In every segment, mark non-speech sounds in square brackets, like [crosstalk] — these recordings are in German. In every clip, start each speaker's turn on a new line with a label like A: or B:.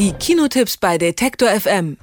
A: Die Kinotipps bei Detektor FM.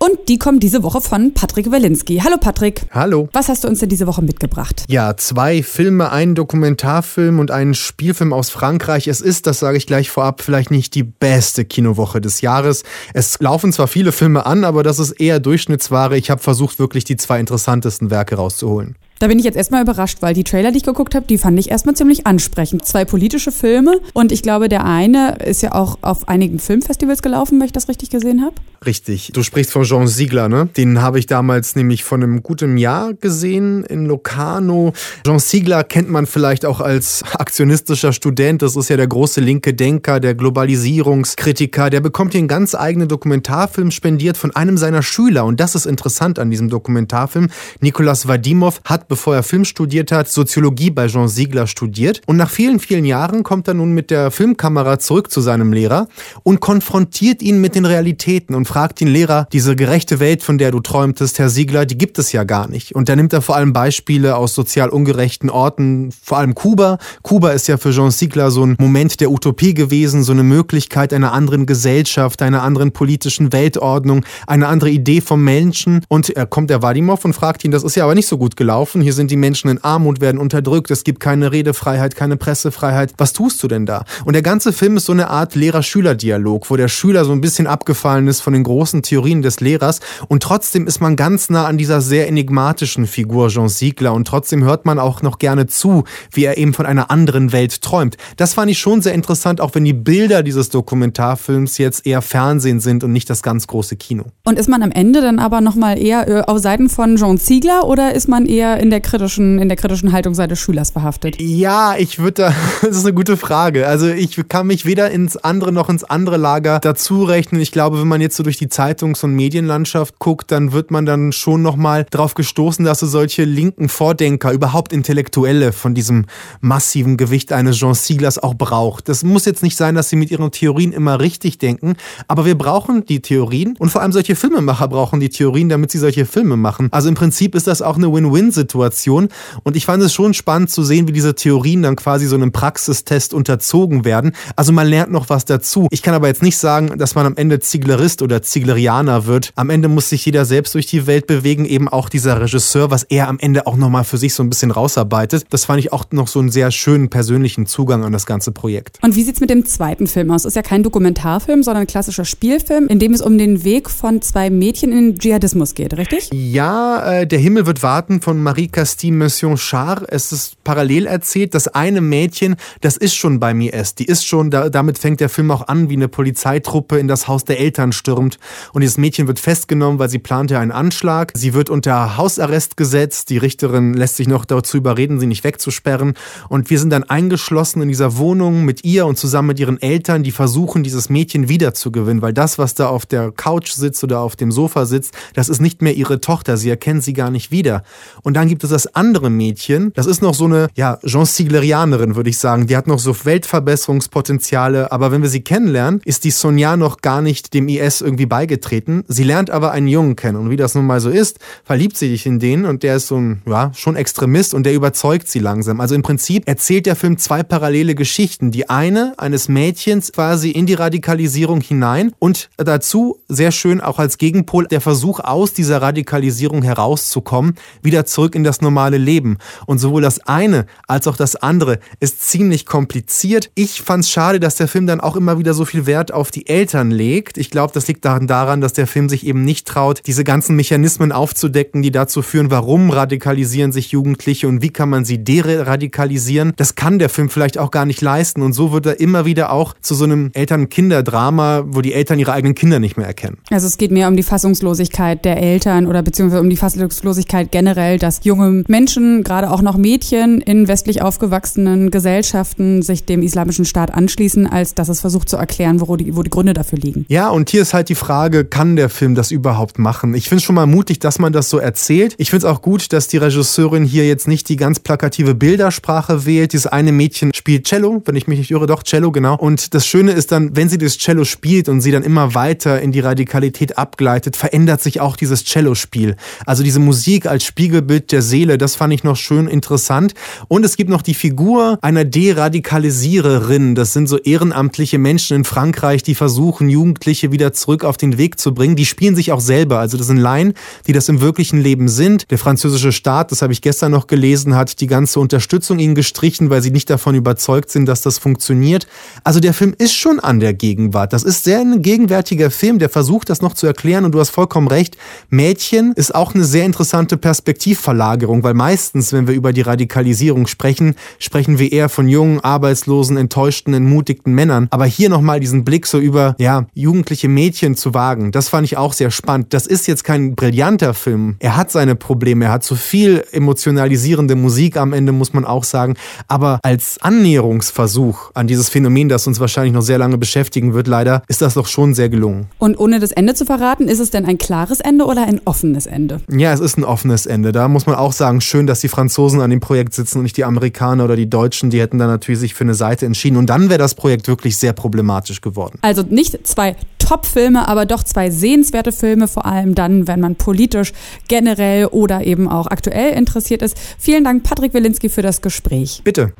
B: Und die kommen diese Woche von Patrick Walinski. Hallo Patrick.
C: Hallo.
B: Was hast du uns denn diese Woche mitgebracht?
C: Ja, zwei Filme, einen Dokumentarfilm und einen Spielfilm aus Frankreich. Es ist, das sage ich gleich vorab, vielleicht nicht die beste Kinowoche des Jahres. Es laufen zwar viele Filme an, aber das ist eher Durchschnittsware. Ich habe versucht, wirklich die zwei interessantesten Werke rauszuholen.
B: Da bin ich jetzt erstmal überrascht, weil die Trailer, die ich geguckt habe, die fand ich erstmal ziemlich ansprechend. Zwei politische Filme und ich glaube, der eine ist ja auch auf einigen Filmfestivals gelaufen, wenn ich das richtig gesehen habe.
C: Richtig. Du sprichst von Jean Siegler, ne? Den habe ich damals nämlich vor einem guten Jahr gesehen in Locarno. Jean Siegler kennt man vielleicht auch als aktionistischer Student. Das ist ja der große linke Denker, der Globalisierungskritiker. Der bekommt hier einen ganz eigenen Dokumentarfilm spendiert von einem seiner Schüler. Und das ist interessant an diesem Dokumentarfilm. Nikolas Vadimov hat bevor er Film studiert hat, Soziologie bei Jean Siegler studiert. Und nach vielen, vielen Jahren kommt er nun mit der Filmkamera zurück zu seinem Lehrer und konfrontiert ihn mit den Realitäten und fragt ihn, Lehrer, diese gerechte Welt, von der du träumtest, Herr Siegler, die gibt es ja gar nicht. Und da nimmt er vor allem Beispiele aus sozial ungerechten Orten, vor allem Kuba. Kuba ist ja für Jean Siegler so ein Moment der Utopie gewesen, so eine Möglichkeit einer anderen Gesellschaft, einer anderen politischen Weltordnung, eine andere Idee vom Menschen. Und er kommt der Vadimov und fragt ihn, das ist ja aber nicht so gut gelaufen offen, hier sind die Menschen in Armut, werden unterdrückt, es gibt keine Redefreiheit, keine Pressefreiheit. Was tust du denn da? Und der ganze Film ist so eine Art Lehrer-Schüler-Dialog, wo der Schüler so ein bisschen abgefallen ist von den großen Theorien des Lehrers und trotzdem ist man ganz nah an dieser sehr enigmatischen Figur Jean Siegler und trotzdem hört man auch noch gerne zu, wie er eben von einer anderen Welt träumt. Das fand ich schon sehr interessant, auch wenn die Bilder dieses Dokumentarfilms jetzt eher Fernsehen sind und nicht das ganz große Kino.
B: Und ist man am Ende dann aber nochmal eher äh, auf Seiten von Jean Ziegler oder ist man eher in der kritischen, in der kritischen Haltung seines Schülers verhaftet?
C: Ja, ich würde da, [laughs] das ist eine gute Frage. Also ich kann mich weder ins andere noch ins andere Lager dazu rechnen. Ich glaube, wenn man jetzt so durch die Zeitungs- und Medienlandschaft guckt, dann wird man dann schon nochmal darauf gestoßen, dass es solche linken Vordenker, überhaupt Intellektuelle von diesem massiven Gewicht eines Jean Sieglers auch braucht. Das muss jetzt nicht sein, dass sie mit ihren Theorien immer richtig denken, aber wir brauchen die Theorien und vor allem solche Filmemacher brauchen die Theorien, damit sie solche Filme machen. Also im Prinzip ist das auch eine Win-Win-Situation. Situation. Und ich fand es schon spannend zu sehen, wie diese Theorien dann quasi so einem Praxistest unterzogen werden. Also man lernt noch was dazu. Ich kann aber jetzt nicht sagen, dass man am Ende Zieglerist oder Zieglerianer wird. Am Ende muss sich jeder selbst durch die Welt bewegen, eben auch dieser Regisseur, was er am Ende auch nochmal für sich so ein bisschen rausarbeitet. Das fand ich auch noch so einen sehr schönen persönlichen Zugang an das ganze Projekt.
B: Und wie sieht es mit dem zweiten Film aus? Ist ja kein Dokumentarfilm, sondern ein klassischer Spielfilm, in dem es um den Weg von zwei Mädchen in den Dschihadismus geht, richtig?
C: Ja, äh, der Himmel wird warten von Marie Castine Mission Char. Es ist parallel erzählt. Das eine Mädchen, das ist schon beim IS. Die ist schon, da, damit fängt der Film auch an, wie eine Polizeitruppe in das Haus der Eltern stürmt. Und dieses Mädchen wird festgenommen, weil sie plante einen Anschlag. Sie wird unter Hausarrest gesetzt. Die Richterin lässt sich noch dazu überreden, sie nicht wegzusperren. Und wir sind dann eingeschlossen in dieser Wohnung mit ihr und zusammen mit ihren Eltern, die versuchen, dieses Mädchen wiederzugewinnen. Weil das, was da auf der Couch sitzt oder auf dem Sofa sitzt, das ist nicht mehr ihre Tochter. Sie erkennen sie gar nicht wieder. Und dann gibt es das andere Mädchen. Das ist noch so eine, ja, Jean Sieglerianerin, würde ich sagen. Die hat noch so Weltverbesserungspotenziale. Aber wenn wir sie kennenlernen, ist die Sonja noch gar nicht dem IS irgendwie beigetreten. Sie lernt aber einen Jungen kennen. Und wie das nun mal so ist, verliebt sie sich in den und der ist so ein, ja, schon Extremist und der überzeugt sie langsam. Also im Prinzip erzählt der Film zwei parallele Geschichten. Die eine eines Mädchens quasi in die Radikalisierung hinein und dazu sehr schön auch als Gegenpol der Versuch aus dieser Radikalisierung herauszukommen, wieder zurück in das normale Leben. Und sowohl das eine als auch das andere ist ziemlich kompliziert. Ich fand es schade, dass der Film dann auch immer wieder so viel Wert auf die Eltern legt. Ich glaube, das liegt daran, dass der Film sich eben nicht traut, diese ganzen Mechanismen aufzudecken, die dazu führen, warum radikalisieren sich Jugendliche und wie kann man sie deradikalisieren. Das kann der Film vielleicht auch gar nicht leisten. Und so wird er immer wieder auch zu so einem Eltern-Kinder-Drama, wo die Eltern ihre eigenen Kinder nicht mehr erkennen.
B: Also es geht mehr um die Fassungslosigkeit der Eltern oder beziehungsweise um die Fassungslosigkeit generell, dass junge Menschen, gerade auch noch Mädchen in westlich aufgewachsenen Gesellschaften sich dem islamischen Staat anschließen, als dass es versucht zu erklären, wo die, wo die Gründe dafür liegen.
C: Ja, und hier ist halt die Frage, kann der Film das überhaupt machen? Ich finde es schon mal mutig, dass man das so erzählt. Ich finde es auch gut, dass die Regisseurin hier jetzt nicht die ganz plakative Bildersprache wählt. Dieses eine Mädchen spielt Cello, wenn ich mich nicht irre, doch Cello, genau. Und das Schöne ist dann, wenn sie das Cello spielt und sie dann immer weiter in die Radikalität abgleitet, verändert sich auch dieses Cello-Spiel. Also diese Musik als Spiegelbild der Seele. Das fand ich noch schön interessant. Und es gibt noch die Figur einer Deradikalisiererin. Das sind so ehrenamtliche Menschen in Frankreich, die versuchen, Jugendliche wieder zurück auf den Weg zu bringen. Die spielen sich auch selber. Also das sind Laien, die das im wirklichen Leben sind. Der französische Staat, das habe ich gestern noch gelesen, hat die ganze Unterstützung ihnen gestrichen, weil sie nicht davon überzeugt sind, dass das funktioniert. Also der Film ist schon an der Gegenwart. Das ist sehr ein gegenwärtiger Film, der versucht, das noch zu erklären. Und du hast vollkommen recht. Mädchen ist auch eine sehr interessante Perspektivverlagerung, weil meistens, wenn wir über die Radikalisierung sprechen, sprechen wir eher von jungen, arbeitslosen, enttäuschten, entmutigten Männern. Aber hier nochmal diesen Blick so über, ja, jugendliche Mädchen zu wagen, das fand ich auch sehr spannend. Das ist jetzt kein brillanter Film. Er hat seine Probleme, er hat zu viel emotionalisierende Musik am Ende, muss man auch sagen. Aber als Annäherungsversuch an dieses Phänomen, das uns wahrscheinlich noch sehr lange beschäftigen wird, leider, ist das doch schon sehr gelungen.
B: Und ohne das Ende zu verraten, ist es denn ein klares Ende oder ein offenes Ende?
C: Ja, es ist ein offenes Ende. Da muss man auch sagen, schön, dass die Franzosen an dem Projekt sitzen und nicht die Amerikaner oder die Deutschen. Die hätten dann natürlich sich für eine Seite entschieden. Und dann wäre das Projekt wirklich sehr problematisch geworden.
B: Also nicht zwei Top-Filme, aber doch zwei sehenswerte Filme, vor allem dann, wenn man politisch generell oder eben auch aktuell interessiert ist. Vielen Dank, Patrick Wilinski, für das Gespräch.
C: Bitte.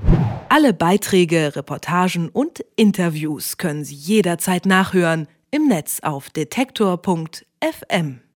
A: Alle Beiträge, Reportagen und Interviews können Sie jederzeit nachhören im Netz auf detektor.fm.